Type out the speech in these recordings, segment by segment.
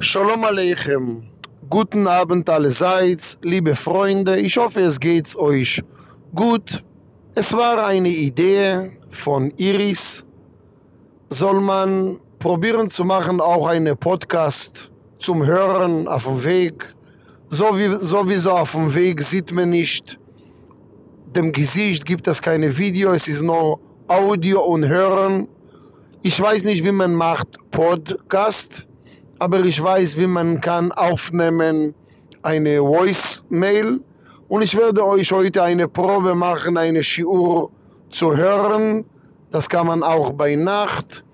Shalom Aleichem. Guten Abend allerseits, liebe Freunde. Ich hoffe, es geht's euch gut. Es war eine Idee von Iris. Soll man probieren zu machen, auch eine Podcast zum Hören auf dem Weg. So wie, sowieso auf dem Weg sieht man nicht dem Gesicht, gibt es keine Video, es ist nur Audio und Hören. Ich weiß nicht, wie man macht Podcast aber ich weiß, wie man kann aufnehmen eine Voice-Mail und ich werde euch heute eine Probe machen, eine Shiur zu hören. Das kann man auch bei Nacht,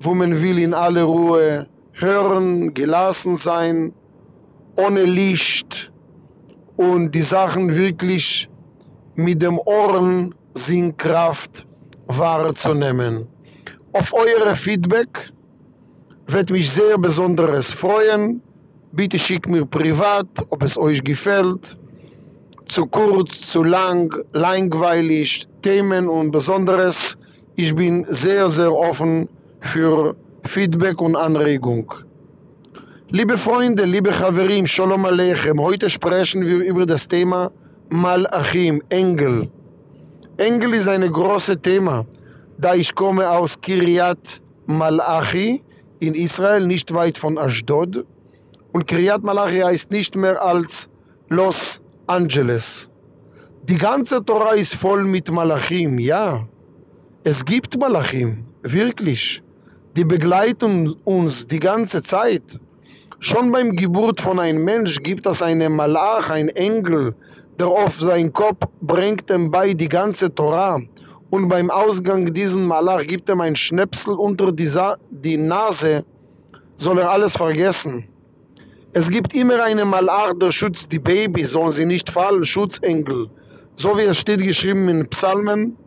wo man will in aller Ruhe hören, gelassen sein, ohne Licht und die Sachen wirklich mit dem Ohren Sinnkraft wahrzunehmen. Auf eure Feedback wird mich sehr besonderes freuen. Bitte schickt mir privat, ob es euch gefällt. Zu kurz, zu lang, langweilig, Themen und Besonderes. Ich bin sehr, sehr offen für Feedback und Anregung. Liebe Freunde, liebe Chaverim, Shalom Aleichem. Heute sprechen wir über das Thema Malachim, Engel. Engel ist ein großes Thema, da ich komme aus Kiryat Malachi, in Israel, nicht weit von Ashdod. Und Kriyat Malachi heißt nicht mehr als Los Angeles. Die ganze Torah ist voll mit Malachim, ja. Es gibt Malachim, wirklich. Die begleiten uns die ganze Zeit. Schon beim Geburt von einem Mensch gibt es einen Malach, einen Engel, der auf seinen Kopf bringt ihm bei die ganze Torah und beim Ausgang diesen Malach gibt ihm ein Schnäpsel unter die, Sa die Nase, soll er alles vergessen. Es gibt immer einen Malach, der schützt die Babys, sollen sie nicht fallen, Schutzengel. So wie es steht geschrieben in Psalmen.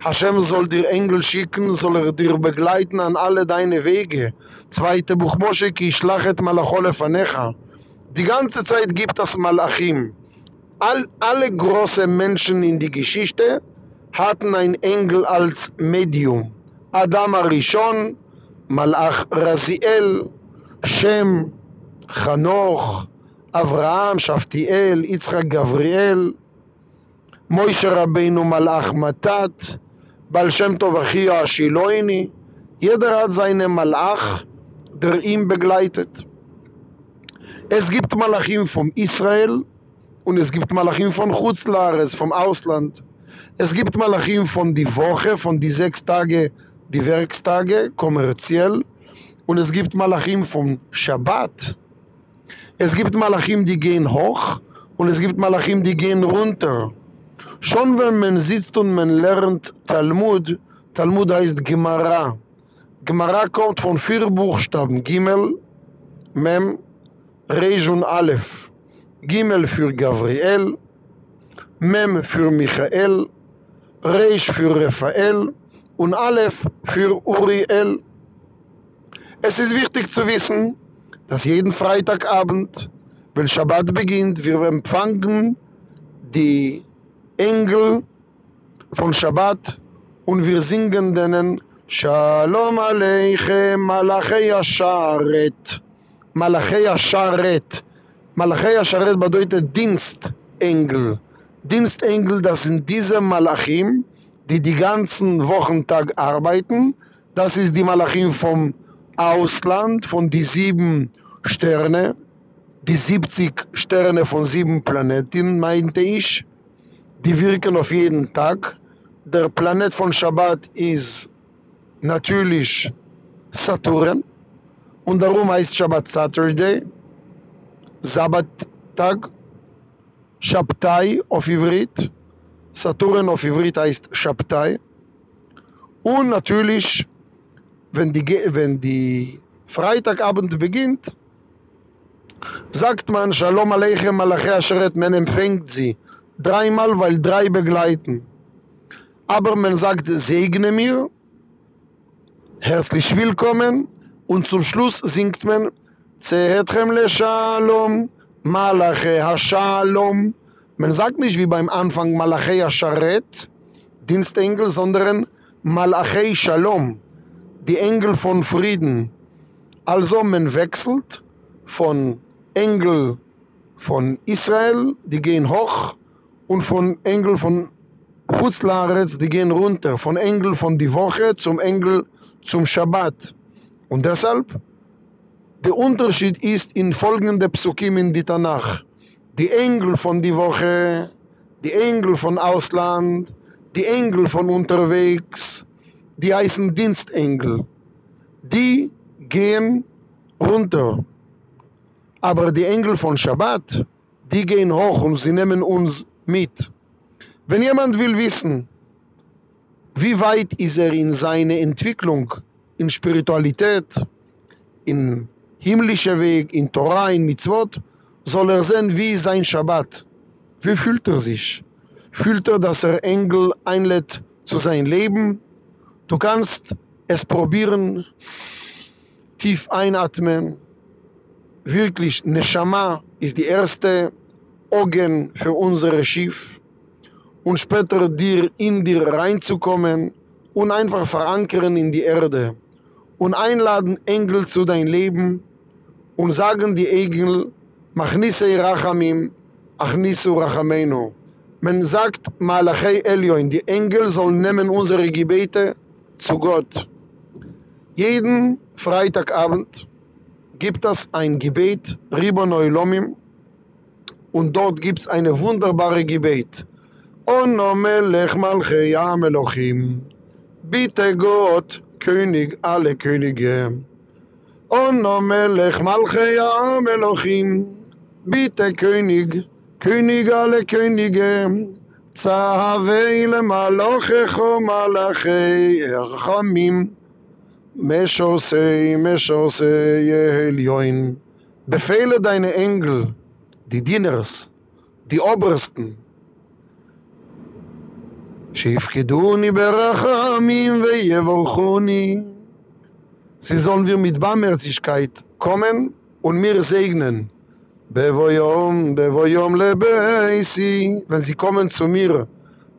Hashem soll dir Engel schicken, soll er dir begleiten an alle deine Wege. Zweite Buch Moshe, ki shlachet malacho lefanecha. Die ganze Zeit gibt es Malachim. All, alle großen Menschen in die Geschichte hatten einen Engel als Medium. Adam Arishon, Malach Raziel, Shem, Chanoch, Avraham, Shaftiel, Yitzchak Gavriel, Moshe Rabbeinu Malach Matat, Shem Tov Achia Shiloini. Jeder hat seinen Malach, der ihn begleitet. Es gibt Malachim vom Israel, und es gibt Malachim von Chutzlares, vom Ausland. Es gibt Malachim von die Woche, von die sechs Tage, die Werkstage, kommerziell. Und es gibt Malachim vom Shabbat. Es gibt Malachim, die gehen hoch und es gibt Malachim, die gehen runter. Schon wenn man sitzt und man lernt Talmud, Talmud heißt Gemara. Gemara kommt von vier Buchstaben, Gimel, Mem, Reish und Aleph. Gimel für Gabriel, Mem für Michael, Reish für Raphael und Aleph für Uriel. Es ist wichtig zu wissen, dass jeden Freitagabend, wenn Shabbat beginnt, wir empfangen die Engel von Shabbat und wir singen denen Shalom Aleichem Malachei Asharet Malachei Asharet Malachei Asharet bedeutet Dienstengel. Dienstengel, das sind diese Malachim, die die ganzen Wochentag arbeiten. Das ist die Malachim vom Ausland, von die sieben Sterne, die 70 Sterne von sieben Planeten, meinte ich. Die wirken auf jeden Tag. Der Planet von Shabbat ist natürlich Saturn und darum heißt Shabbat Saturday. Sabbattag, Shabtai auf Ivrit, Saturn auf Ivrit heißt Shabtai. Und natürlich, wenn die, wenn die Freitagabend beginnt, sagt man Shalom Aleichem Malachi Asheret, man empfängt sie dreimal, weil drei begleiten. Aber man sagt, segne mir, herzlich willkommen und zum Schluss singt man Zehetchem le Shalom, Malache Hashalom. Man sagt nicht wie beim Anfang Malache Hasharet, Dienstengel, sondern Malache Shalom, die Engel von Frieden. Also man wechselt von Engel von Israel, die gehen hoch, und von Engel von Hutzlaretz, die gehen runter, von Engel von die Woche zum Engel zum Schabbat. Und deshalb der Unterschied ist in folgende Psukim in die Tanach. Die Engel von die Woche, die Engel von Ausland, die Engel von unterwegs, die heißen Dienstengel. Die gehen runter. Aber die Engel von Shabbat, die gehen hoch und sie nehmen uns mit. Wenn jemand will wissen, wie weit ist er in seiner Entwicklung, in Spiritualität, in himmlischer Weg, in Torah, in Mitzvot, soll er sehen, wie sein Shabbat. Wie fühlt er sich? Fühlt er, dass er Engel einlädt zu seinem Leben? Du kannst es probieren, tief einatmen. Wirklich, Neshama ist die erste Organ für unser Schiff. Und später dir in dir reinzukommen und einfach verankern in die Erde. Und einladen Engel zu dein Leben und sagen die Engel, Machnissei Rachamim, Achnissu Rachamenu. Man sagt Malachei Elioin, die Engel sollen nehmen unsere Gebete zu Gott. Jeden Freitagabend gibt es ein Gebet, Ribonoi Lomim, und dort gibt es eine wunderbare Gebet. Ono Melech Malchei Am Elohim, bitte Gott, König alle Könige. Melech Malchei Am Elohim, bitte König, König alle Könige. צהבי למלוכך ומלאכי הרחמים משוסי משוסי העליון Befehle deine Engel, die Dieners, die Obersten, שיפקדוני ברחמים ויבורכוני. Sie sollen wir mit Barmherzigkeit kommen und mir segnen. Bevoyom, bevoyom lebeisi. Wenn sie kommen zu mir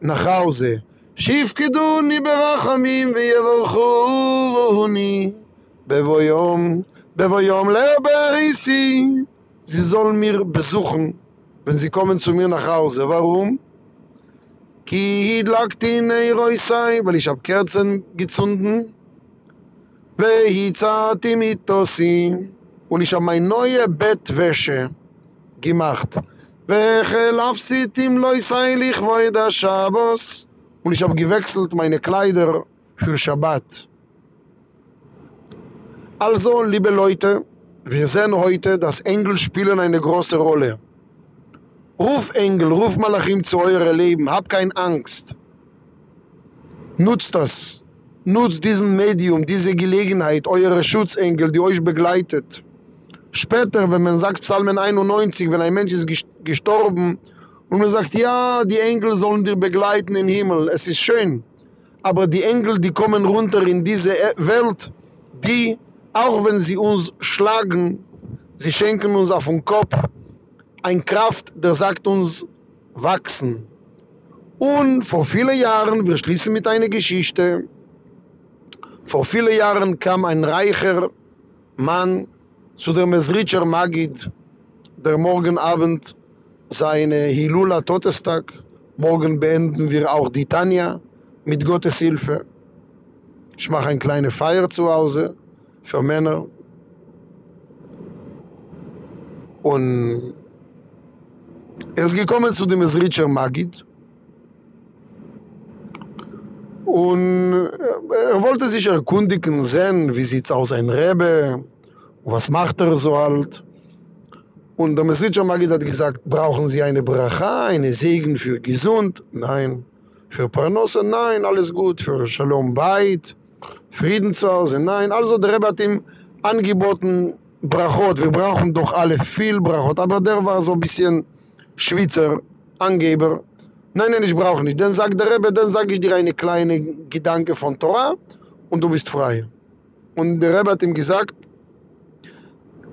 nach Hause. שיפקדוני ברחמים ויבורכוני. Bevoyom, bevoyom lebeisi. Sie sollen mir besuchen, wenn sie kommen zu mir nach Hause. Warum? כי הדלקתי נרו ישי, weil ich hab Kerzen gezunden, והצעתי מיתוסי, und ich hab mein neue Bettwäsche gemacht. וחלפתי עם לא ישי לכבוד השבוס, und ich hab gewechselt meine Kleider für Shabbat. Also, liebe Leute, wir sehen heute, dass Engel spielen eine große Rolle. Ruf Engel, ruf Malachim zu eurem Leben, hab keine Angst. Nutzt das. Nutzt diesen Medium, diese Gelegenheit, eure Schutzengel, die euch begleitet. Später, wenn man sagt Psalmen 91, wenn ein Mensch ist gestorben und man sagt, ja, die Engel sollen dir begleiten im Himmel, es ist schön. Aber die Engel, die kommen runter in diese Welt, die, auch wenn sie uns schlagen, sie schenken uns auf den Kopf, ein Kraft, der sagt uns wachsen. Und vor vielen Jahren, wir schließen mit einer Geschichte, vor vielen Jahren kam ein reicher Mann zu der Mesritscher Magid, der morgen Abend seine Hilula Todestag. Morgen beenden wir auch die Tanja mit Gottes Hilfe. Ich mache eine kleine Feier zu Hause für Männer. Und er ist gekommen zu dem Esritscher Magid und er wollte sich erkundigen, sehen, wie sieht es aus, ein Rebbe, was macht er so alt. Und der Mesritscher Magid hat gesagt, brauchen Sie eine Bracha, eine Segen für gesund? Nein. Für Parnosse? Nein, alles gut. Für Shalom Beit, Frieden zu Hause? Nein. Also der Rebbe hat ihm angeboten, Brachot, wir brauchen doch alle viel Brachot, aber der war so ein bisschen Schweizer Angeber. Nein, nein, ich brauche nicht. Dann sagt der Rebbe, dann sage ich dir eine kleine Gedanke von Torah und du bist frei. Und der Rebbe hat ihm gesagt,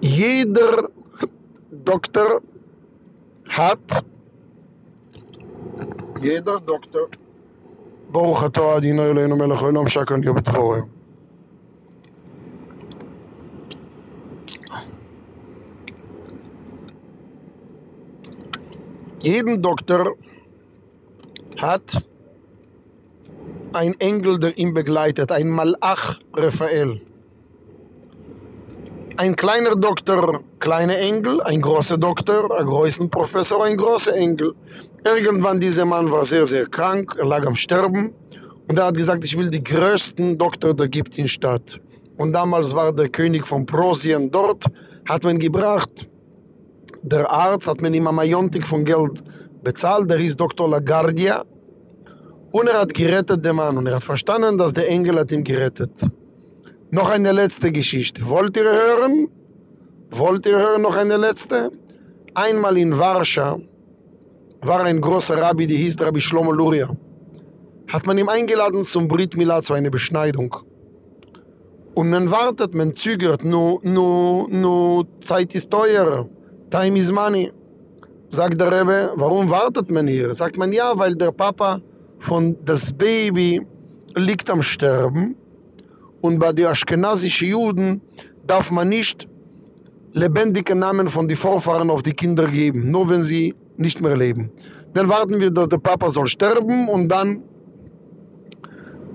jeder Doktor hat, jeder Doktor, ברוך אתה עדינו אלוהינו מלך העולם שקרן יובת חורם. Jeden Doktor hat, hat ein Engel, der ihn begleitet, ein Malach Raphael. Ein kleiner Doktor, kleiner Engel, ein großer Doktor, ein großer Professor, ein großer Engel. Irgendwann dieser Mann war sehr, sehr krank, er lag am Sterben und er hat gesagt, ich will die größten Doktor der gibt in Stadt. Und damals war der König von Prosien dort, hat man gebracht, der Arzt hat mir ihm am Majontik von Geld bezahlt, der ist Dr. LaGuardia. Und er hat gerettet den Mann und er hat verstanden, dass der Engel hat ihn gerettet. Noch eine letzte Geschichte. Wollt ihr hören? Wollt ihr hören noch eine letzte? Einmal in Warschau war ein großer Rabbi, der hieß Rabbi Shlomo Luria. Hat man ihm eingeladen zum Brit Milah zu einer Beschneidung. Und man wartet, man zögert, nur, nur, nur Zeit ist teuer. Time is money. Sagt der Rebbe, warum wartet man hier? Sagt man, ja, weil der Papa von das Baby liegt am Sterben und bei den aschkenazischen Juden darf man nicht lebendige Namen von den Vorfahren auf die Kinder geben, nur wenn sie nicht mehr leben. Dann warten wir, dass der Papa soll sterben und dann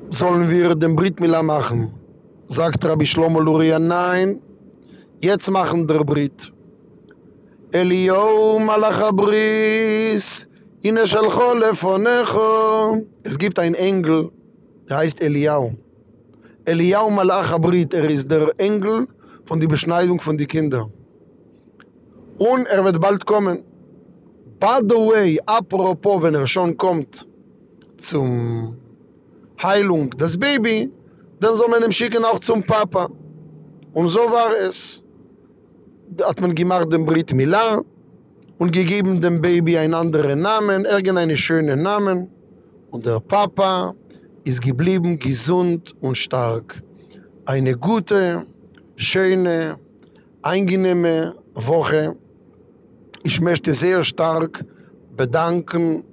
sollen wir den Brit Mila machen. Sagt Rabbi Shlomo Luria, nein, jetzt machen der Brit. אליהו מלאך הבריס, הנה שלחו לפונך. Es gibt ein Engel, der heißt Eliyahu. Eliyahu Malach Abrit, er ist der Engel von der Beschneidung von den Kindern. Und er wird bald kommen. By the way, apropos, wenn er schon kommt zum Heilung des Baby, dann soll man ihn schicken auch zum Papa. Und so war es. hat man gemacht den Brit Mila und gegeben dem Baby einen anderen Namen, irgendeinen schönen Namen. Und der Papa ist geblieben gesund und stark. Eine gute, schöne, angenehme Woche. Ich möchte sehr stark bedanken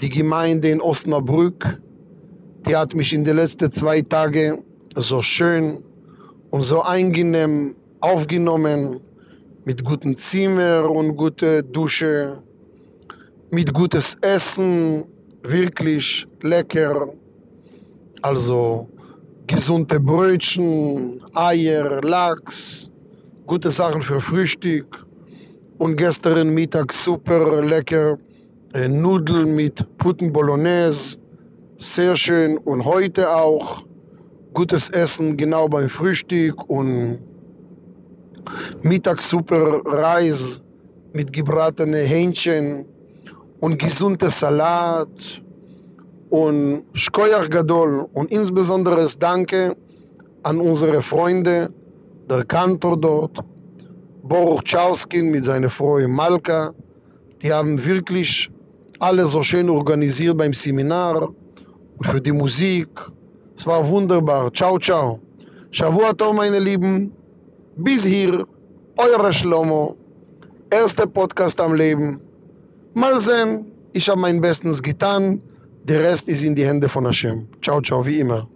die Gemeinde in Osnabrück. Die hat mich in den letzten zwei Tagen so schön und so angenehm aufgenommen mit gutem Zimmer und gute Dusche, mit gutes Essen, wirklich lecker. Also gesunde Brötchen, Eier, Lachs, gute Sachen für Frühstück. Und gestern Mittag super lecker äh, Nudeln mit Putten Bolognese, sehr schön. Und heute auch gutes Essen genau beim Frühstück und Mittag super Reis mit gebratene Hähnchen und gesunde Salat und Schkoyach Gadol und insbesondere Danke an unsere Freunde, der Kantor dort, Boruch Chauskin mit seiner Frau Malka. Die haben wirklich alles so schön organisiert beim Seminar und für die Musik. Es war wunderbar. Ciao, ciao. Shavua meine Lieben. Bis hier, eure Schlomo, erster Podcast am Leben. Mal sehen, ich habe mein Bestens getan, der Rest ist in die Hände von Hashem. Ciao, ciao, wie immer.